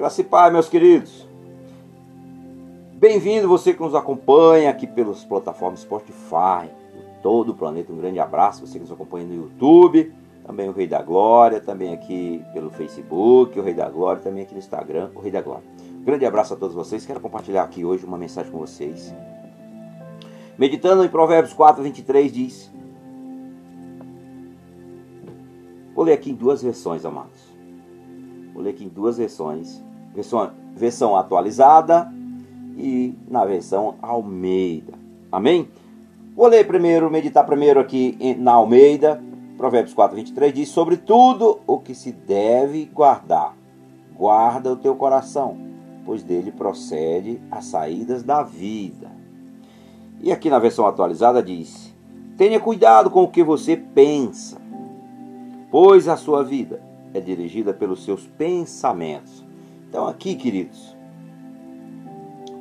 Graça e Pai, meus queridos. Bem-vindo você que nos acompanha aqui pelas plataformas Spotify, todo o planeta. Um grande abraço, você que nos acompanha no YouTube, também o Rei da Glória, também aqui pelo Facebook, o Rei da Glória, também aqui no Instagram, o Rei da Glória. Um grande abraço a todos vocês. Quero compartilhar aqui hoje uma mensagem com vocês. Meditando em Provérbios 4, 23, diz: Vou ler aqui em duas versões, amados. Vou ler aqui em duas versões. Versão, versão atualizada e na versão Almeida. Amém? Vou ler primeiro, meditar primeiro aqui na Almeida. Provérbios 4, 23 diz: Sobre tudo o que se deve guardar, guarda o teu coração, pois dele procede as saídas da vida. E aqui na versão atualizada diz: Tenha cuidado com o que você pensa, pois a sua vida é dirigida pelos seus pensamentos. Então, aqui, queridos,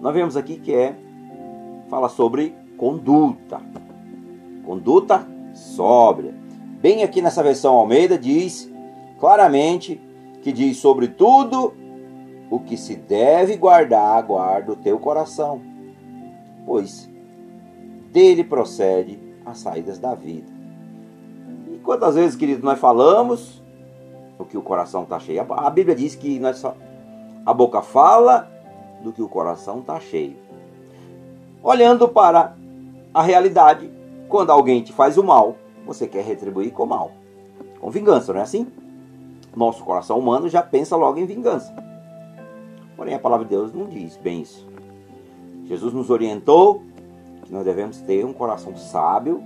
nós vemos aqui que é fala sobre conduta. Conduta sóbria. Bem aqui nessa versão Almeida diz claramente que diz sobre tudo o que se deve guardar, guarda o teu coração, pois dele procede as saídas da vida. E quantas vezes, querido, nós falamos o que o coração está cheio? A Bíblia diz que nós a boca fala do que o coração está cheio. Olhando para a realidade, quando alguém te faz o mal, você quer retribuir com mal, com vingança, não é assim? Nosso coração humano já pensa logo em vingança. Porém, a palavra de Deus não diz bem isso. Jesus nos orientou que nós devemos ter um coração sábio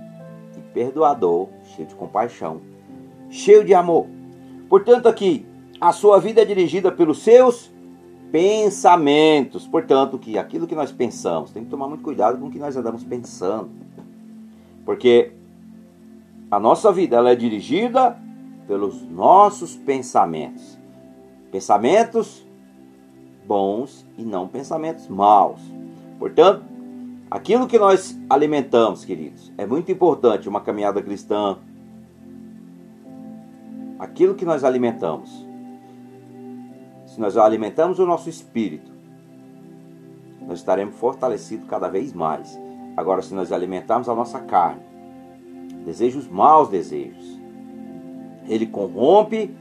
e perdoador, cheio de compaixão, cheio de amor. Portanto, aqui, a sua vida é dirigida pelos seus pensamentos. Portanto, que aquilo que nós pensamos, tem que tomar muito cuidado com o que nós andamos pensando. Porque a nossa vida ela é dirigida pelos nossos pensamentos. Pensamentos bons e não pensamentos maus. Portanto, aquilo que nós alimentamos, queridos, é muito importante uma caminhada cristã. Aquilo que nós alimentamos se nós alimentamos o nosso espírito, nós estaremos fortalecidos cada vez mais. Agora, se nós alimentarmos a nossa carne, desejos maus desejos, ele corrompe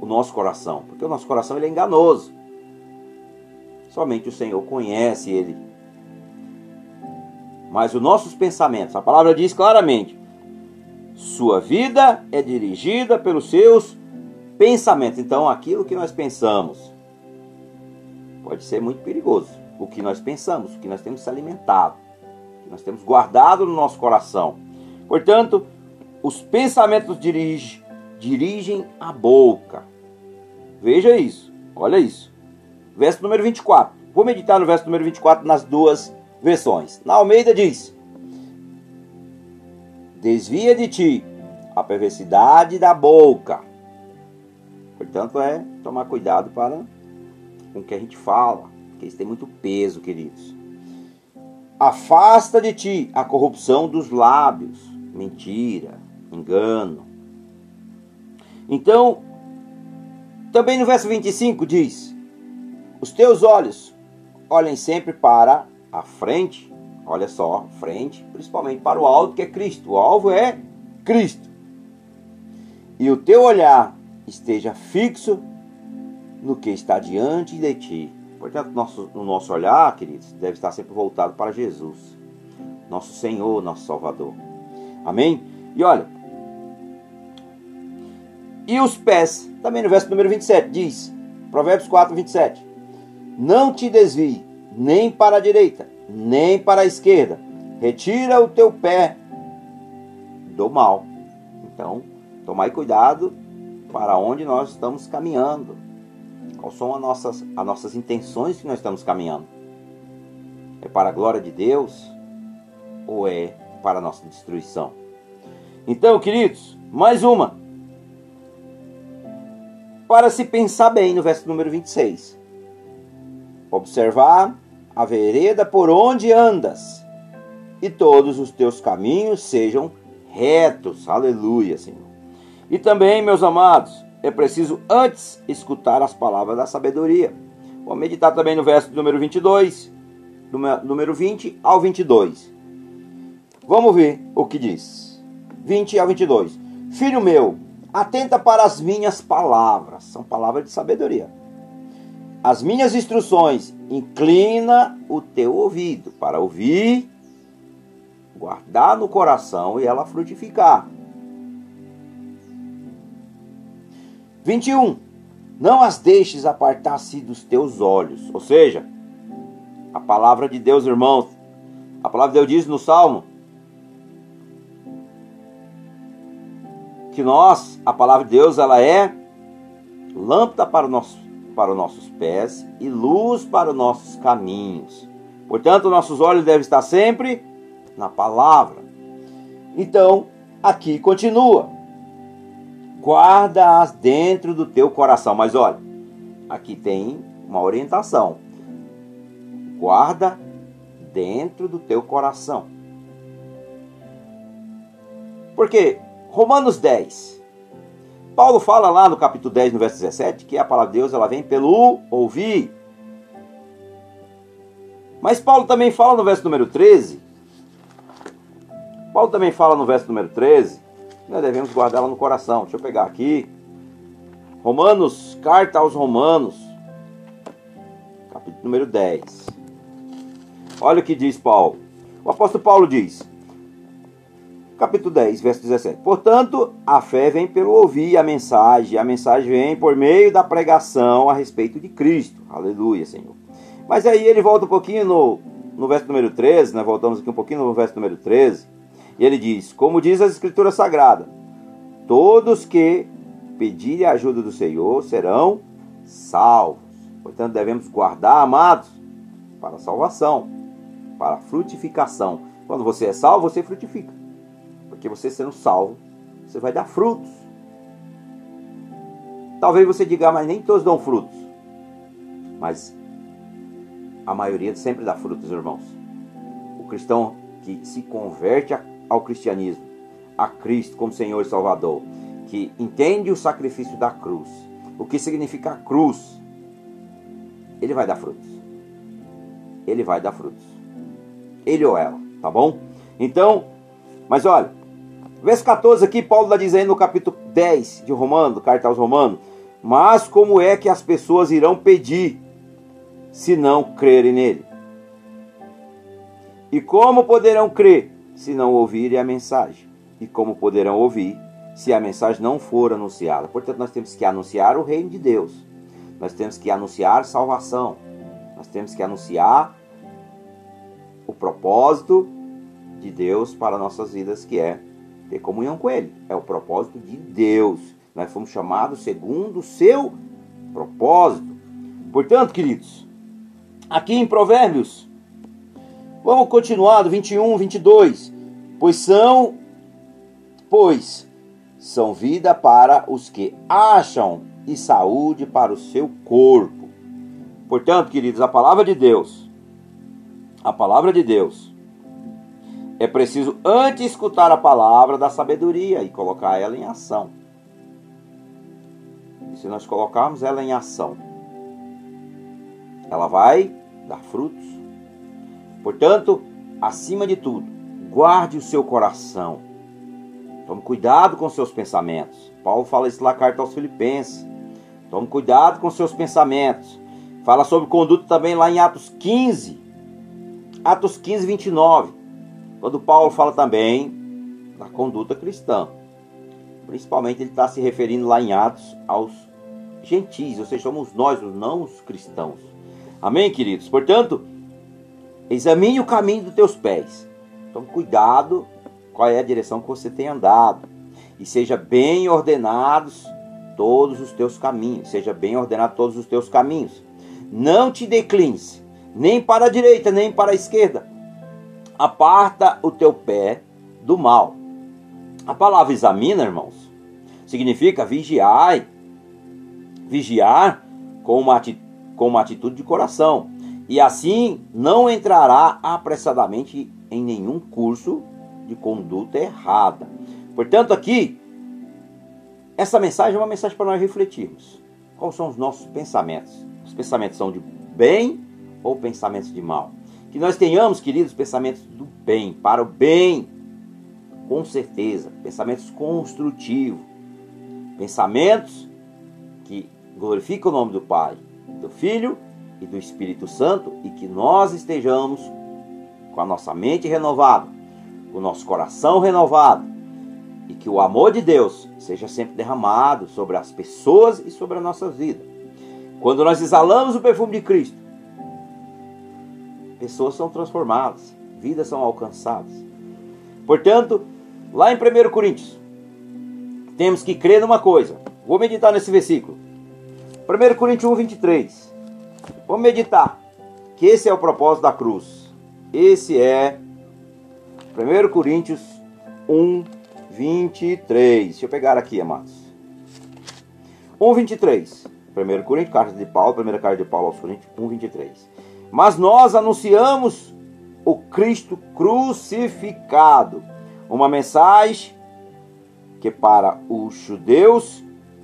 o nosso coração, porque o nosso coração ele é enganoso. Somente o Senhor conhece ele. Mas os nossos pensamentos, a palavra diz claramente: sua vida é dirigida pelos seus pensamentos. Então, aquilo que nós pensamos, pode ser muito perigoso. O que nós pensamos, o que nós temos se alimentado, o que nós temos guardado no nosso coração. Portanto, os pensamentos dirigem, a boca. Veja isso, olha isso. Verso número 24. Vou meditar no verso número 24 nas duas versões. Na Almeida diz: Desvia de ti a perversidade da boca. Portanto, é tomar cuidado para com o que a gente fala, porque isso tem muito peso, queridos. Afasta de ti a corrupção dos lábios, mentira, engano. Então, também no verso 25 diz: Os teus olhos olhem sempre para a frente, olha só, frente, principalmente para o alto que é Cristo. O alvo é Cristo. E o teu olhar esteja fixo no que está diante de ti. Portanto, nosso, o nosso olhar, queridos, deve estar sempre voltado para Jesus, nosso Senhor, nosso Salvador. Amém? E olha, e os pés, também no verso número 27, diz, Provérbios 4, 27, Não te desvie, nem para a direita, nem para a esquerda, retira o teu pé do mal. Então, tomai cuidado para onde nós estamos caminhando. Quais são as nossas, as nossas intenções que nós estamos caminhando? É para a glória de Deus ou é para a nossa destruição? Então, queridos, mais uma. Para se pensar bem no verso número 26. Observar a vereda por onde andas, e todos os teus caminhos sejam retos. Aleluia, Senhor. E também, meus amados, é preciso antes escutar as palavras da sabedoria. Vamos meditar também no verso número 22, número 20 ao 22. Vamos ver o que diz. 20 ao 22. Filho meu, atenta para as minhas palavras. São palavras de sabedoria. As minhas instruções, inclina o teu ouvido para ouvir, guardar no coração e ela frutificar. 21. Não as deixes apartar-se dos teus olhos. Ou seja, a palavra de Deus, irmãos, a palavra de Deus diz no Salmo que nós, a palavra de Deus, ela é lâmpada para, nosso, para os nossos pés e luz para os nossos caminhos. Portanto, nossos olhos devem estar sempre na palavra. Então, aqui continua guarda-as dentro do teu coração. Mas olha, aqui tem uma orientação. Guarda dentro do teu coração. Porque Romanos 10. Paulo fala lá no capítulo 10, no verso 17, que a palavra de Deus ela vem pelo ouvir. Mas Paulo também fala no verso número 13. Paulo também fala no verso número 13 nós devemos guardá-la no coração. Deixa eu pegar aqui. Romanos, carta aos Romanos, capítulo número 10. Olha o que diz Paulo. O apóstolo Paulo diz, capítulo 10, verso 17: Portanto, a fé vem pelo ouvir a mensagem, a mensagem vem por meio da pregação a respeito de Cristo. Aleluia, Senhor. Mas aí ele volta um pouquinho no, no verso número 13, né? Voltamos aqui um pouquinho no verso número 13. E ele diz: Como diz a Escritura Sagrada, todos que pedirem a ajuda do Senhor serão salvos. Portanto, devemos guardar, amados, para a salvação, para a frutificação. Quando você é salvo, você frutifica. Porque você sendo salvo, você vai dar frutos. Talvez você diga, ah, mas nem todos dão frutos. Mas a maioria sempre dá frutos, irmãos. O cristão que se converte a ao cristianismo, a Cristo como Senhor e Salvador, que entende o sacrifício da cruz, o que significa a cruz, ele vai dar frutos. Ele vai dar frutos. Ele ou ela, tá bom? Então, mas olha, verso 14 aqui, Paulo está dizendo no capítulo 10 de Romano, carta aos Romanos, mas como é que as pessoas irão pedir se não crerem nele? E como poderão crer se não ouvirem a mensagem? E como poderão ouvir se a mensagem não for anunciada? Portanto, nós temos que anunciar o reino de Deus. Nós temos que anunciar salvação. Nós temos que anunciar o propósito de Deus para nossas vidas, que é ter comunhão com Ele. É o propósito de Deus. Nós fomos chamados segundo o seu propósito. Portanto, queridos, aqui em Provérbios Vamos continuar do 21, 22. Pois são, pois são vida para os que acham e saúde para o seu corpo. Portanto, queridos, a palavra de Deus, a palavra de Deus, é preciso antes escutar a palavra da sabedoria e colocar ela em ação. E se nós colocarmos ela em ação, ela vai dar frutos. Portanto, acima de tudo, guarde o seu coração. Tome cuidado com seus pensamentos. Paulo fala isso na carta aos Filipenses. Tome cuidado com seus pensamentos. Fala sobre conduta também lá em Atos 15. Atos 15, 29. Quando Paulo fala também da conduta cristã. Principalmente ele está se referindo lá em Atos aos gentis, ou seja, somos nós, os não os cristãos. Amém, queridos? Portanto, Examine o caminho dos teus pés. Então, cuidado qual é a direção que você tem andado. E seja bem ordenados todos os teus caminhos. Seja bem ordenado todos os teus caminhos. Não te declines, nem para a direita, nem para a esquerda. Aparta o teu pé do mal. A palavra examina, irmãos, significa vigiar. Vigiar com uma, com uma atitude de coração e assim não entrará apressadamente em nenhum curso de conduta errada. Portanto, aqui, essa mensagem é uma mensagem para nós refletirmos. Quais são os nossos pensamentos? Os pensamentos são de bem ou pensamentos de mal. Que nós tenhamos, queridos, pensamentos do bem, para o bem, com certeza, pensamentos construtivos, pensamentos que glorificam o nome do Pai, do Filho e do Espírito Santo e que nós estejamos com a nossa mente renovada, com o nosso coração renovado e que o amor de Deus seja sempre derramado sobre as pessoas e sobre a nossa vida. Quando nós exalamos o perfume de Cristo, pessoas são transformadas, vidas são alcançadas. Portanto, lá em 1 Coríntios, temos que crer numa coisa. Vou meditar nesse versículo. 1 Coríntios 1, 23. Vamos meditar que esse é o propósito da cruz. Esse é 1 Coríntios 1, 23. Deixa eu pegar aqui, amados. 1, 23. 1 Coríntios, carta de Paulo, primeira carta de Paulo aos Coríntios, 1, 23. Mas nós anunciamos o Cristo crucificado, uma mensagem que para os judeus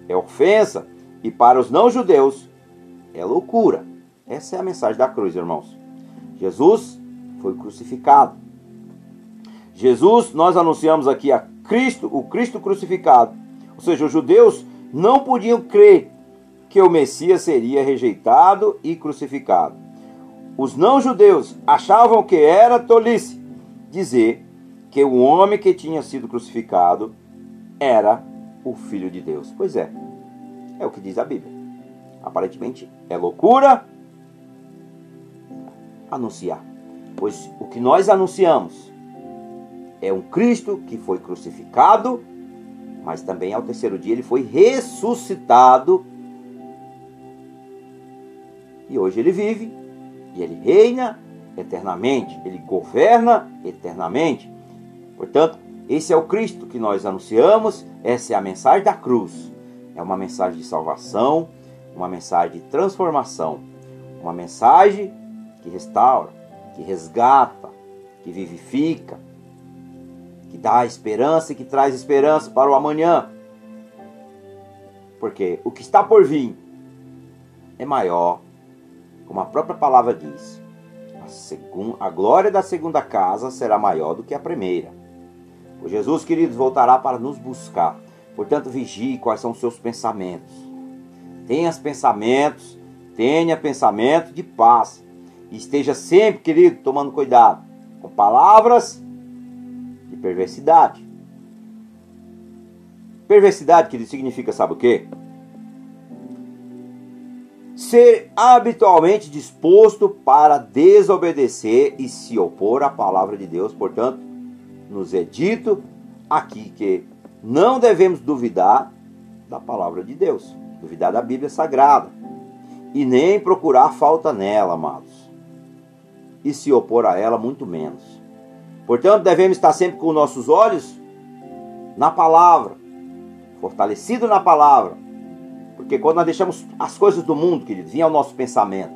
é ofensa e para os não-judeus é loucura. Essa é a mensagem da cruz, irmãos. Jesus foi crucificado. Jesus, nós anunciamos aqui a Cristo, o Cristo crucificado. Ou seja, os judeus não podiam crer que o Messias seria rejeitado e crucificado. Os não-judeus achavam que era tolice dizer que o homem que tinha sido crucificado era o Filho de Deus. Pois é, é o que diz a Bíblia. Aparentemente é loucura, anunciar. Pois o que nós anunciamos é um Cristo que foi crucificado, mas também ao terceiro dia ele foi ressuscitado. E hoje ele vive e ele reina eternamente, ele governa eternamente. Portanto, esse é o Cristo que nós anunciamos, essa é a mensagem da cruz. É uma mensagem de salvação, uma mensagem de transformação, uma mensagem que restaura, que resgata, que vivifica, que dá esperança e que traz esperança para o amanhã. Porque o que está por vir é maior, como a própria palavra diz. A, segun, a glória da segunda casa será maior do que a primeira. O Jesus, queridos, voltará para nos buscar. Portanto, vigie quais são os seus pensamentos. Tenha pensamentos, tenha pensamento de paz e esteja sempre, querido, tomando cuidado com palavras de perversidade. Perversidade, querido, significa, sabe o quê? Ser habitualmente disposto para desobedecer e se opor à palavra de Deus. Portanto, nos é dito aqui que não devemos duvidar da palavra de Deus, duvidar da Bíblia Sagrada e nem procurar falta nela, amados e se opor a ela, muito menos. Portanto, devemos estar sempre com nossos olhos na palavra, fortalecido na palavra. Porque quando nós deixamos as coisas do mundo, queridos, vir ao nosso pensamento,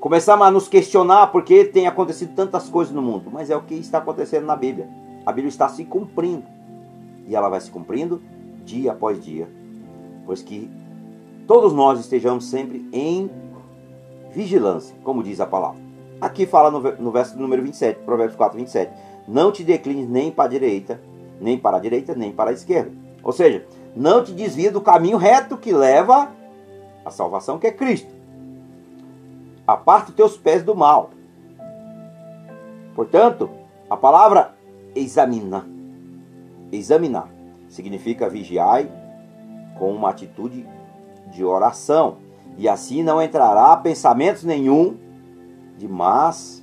começamos a nos questionar porque tem acontecido tantas coisas no mundo, mas é o que está acontecendo na Bíblia. A Bíblia está se cumprindo. E ela vai se cumprindo dia após dia. Pois que todos nós estejamos sempre em vigilância, como diz a palavra. Aqui fala no, no verso número 27, Provérbios 4, 27. Não te declines nem para a direita, nem para a direita, nem para a esquerda. Ou seja, não te desvia do caminho reto que leva à salvação, que é Cristo. Aparta os teus pés do mal. Portanto, a palavra examinar, examinar, significa vigiar com uma atitude de oração. E assim não entrará pensamentos nenhum de más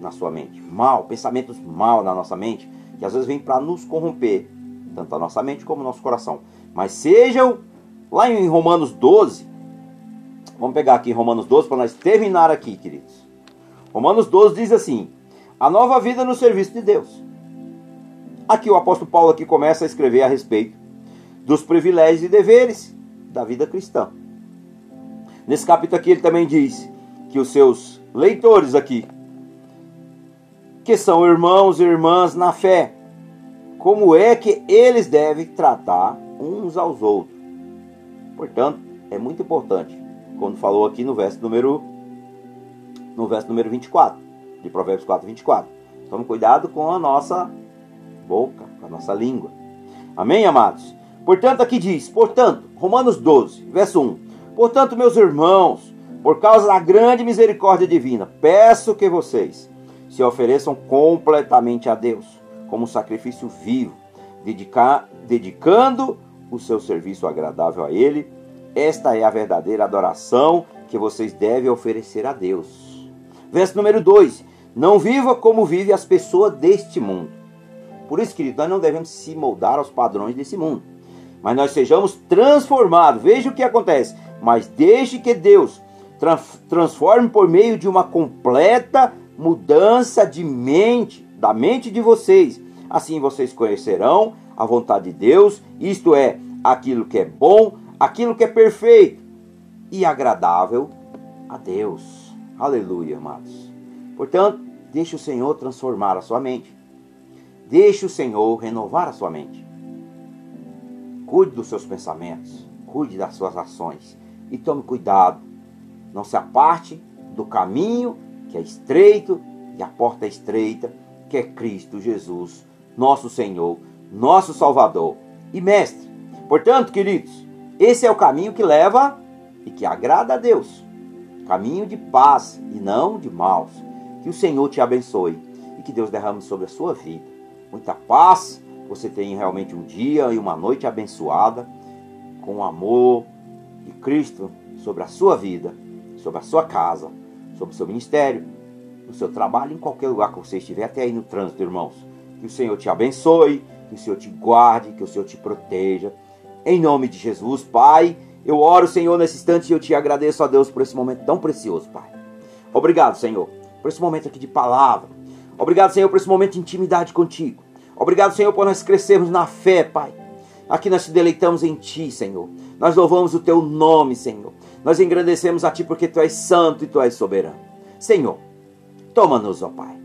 na sua mente. Mal, pensamentos mal na nossa mente, que às vezes vêm para nos corromper, tanto a nossa mente como o nosso coração. Mas sejam lá em Romanos 12, vamos pegar aqui Romanos 12 para nós terminar aqui, queridos. Romanos 12 diz assim: a nova vida no serviço de Deus. Aqui o apóstolo Paulo aqui começa a escrever a respeito dos privilégios e deveres da vida cristã. Nesse capítulo aqui ele também diz que os seus leitores aqui, que são irmãos e irmãs na fé, como é que eles devem tratar uns aos outros. Portanto, é muito importante quando falou aqui no verso número no verso número 24, de Provérbios 4, 24. Tome cuidado com a nossa boca, com a nossa língua. Amém, amados? Portanto, aqui diz, portanto, Romanos 12, verso 1. Portanto, meus irmãos, por causa da grande misericórdia divina, peço que vocês se ofereçam completamente a Deus, como sacrifício vivo, dedicar, dedicando o seu serviço agradável a Ele. Esta é a verdadeira adoração que vocês devem oferecer a Deus. Verso número 2: Não viva como vivem as pessoas deste mundo. Por isso, querido, nós não devemos se moldar aos padrões desse mundo, mas nós sejamos transformados. Veja o que acontece. Mas deixe que Deus transforme por meio de uma completa mudança de mente, da mente de vocês. Assim vocês conhecerão a vontade de Deus, isto é, aquilo que é bom, aquilo que é perfeito e agradável a Deus. Aleluia, amados. Portanto, deixe o Senhor transformar a sua mente. Deixe o Senhor renovar a sua mente. Cuide dos seus pensamentos, cuide das suas ações e tome cuidado. Não se aparte do caminho que é estreito e a porta é estreita, que é Cristo Jesus, nosso Senhor, nosso Salvador e Mestre. Portanto, queridos, esse é o caminho que leva e que agrada a Deus. Caminho de paz e não de maus. Que o Senhor te abençoe e que Deus derrame sobre a sua vida muita paz. Você tenha realmente um dia e uma noite abençoada com o amor de Cristo sobre a sua vida, sobre a sua casa, sobre o seu ministério, no seu trabalho, em qualquer lugar que você estiver, até aí no trânsito, irmãos. Que o Senhor te abençoe, que o Senhor te guarde, que o Senhor te proteja. Em nome de Jesus, Pai, eu oro, Senhor, nesse instante e eu te agradeço a Deus por esse momento tão precioso, Pai. Obrigado, Senhor, por esse momento aqui de palavra. Obrigado, Senhor, por esse momento de intimidade contigo. Obrigado, Senhor, por nós crescermos na fé, Pai. Aqui nós te deleitamos em Ti, Senhor. Nós louvamos o Teu nome, Senhor. Nós engrandecemos a Ti porque Tu és santo e Tu és soberano. Senhor, toma-nos, ó Pai.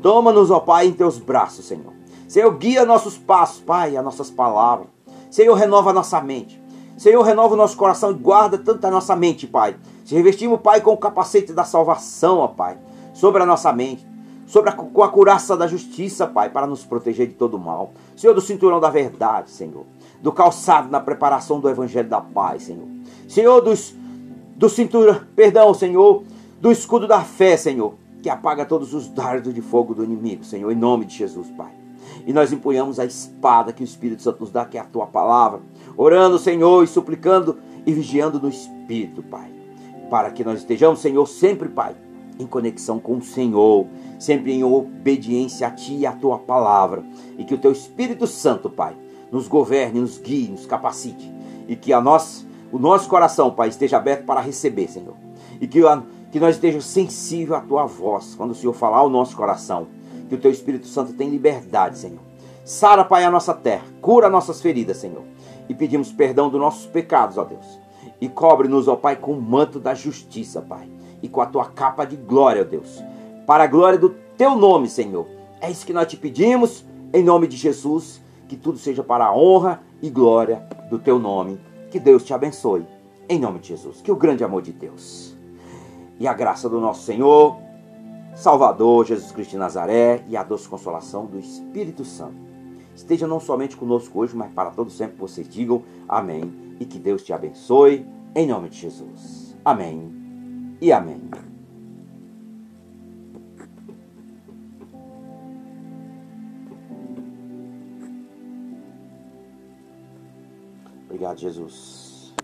Toma-nos, ó Pai, em Teus braços, Senhor. Senhor, guia nossos passos, Pai, as nossas palavras. Senhor, renova nossa mente. Senhor, renova o nosso coração e guarda tanto a nossa mente, Pai. Se revestimos, Pai, com o capacete da salvação, ó Pai, sobre a nossa mente sobre a, com a curaça da justiça, Pai, para nos proteger de todo mal. Senhor, do cinturão da verdade, Senhor. Do calçado na preparação do evangelho da paz, Senhor. Senhor, dos, do cinturão, perdão, Senhor, do escudo da fé, Senhor, que apaga todos os dardos de fogo do inimigo, Senhor, em nome de Jesus, Pai. E nós empunhamos a espada que o Espírito Santo nos dá, que é a tua palavra, orando, Senhor, e suplicando e vigiando no Espírito, Pai. Para que nós estejamos, Senhor, sempre, Pai, em conexão com o Senhor, sempre em obediência a Ti e a Tua palavra. E que o Teu Espírito Santo, Pai, nos governe, nos guie, nos capacite. E que a nós, o nosso coração, Pai, esteja aberto para receber, Senhor. E que, a, que nós estejamos sensíveis à Tua voz, quando o Senhor falar ao nosso coração. Que o Teu Espírito Santo tenha liberdade, Senhor. Sara, Pai, a nossa terra, cura nossas feridas, Senhor. E pedimos perdão dos nossos pecados, ó Deus. E cobre-nos, ó Pai, com o manto da justiça, Pai. E com a tua capa de glória, ó Deus para a glória do teu nome, Senhor. É isso que nós te pedimos, em nome de Jesus, que tudo seja para a honra e glória do teu nome. Que Deus te abençoe, em nome de Jesus. Que o grande amor de Deus e a graça do nosso Senhor, Salvador Jesus Cristo de Nazaré e a doce consolação do Espírito Santo esteja não somente conosco hoje, mas para todo sempre vocês digam amém e que Deus te abençoe, em nome de Jesus. Amém e amém. Obrigado, Jesus.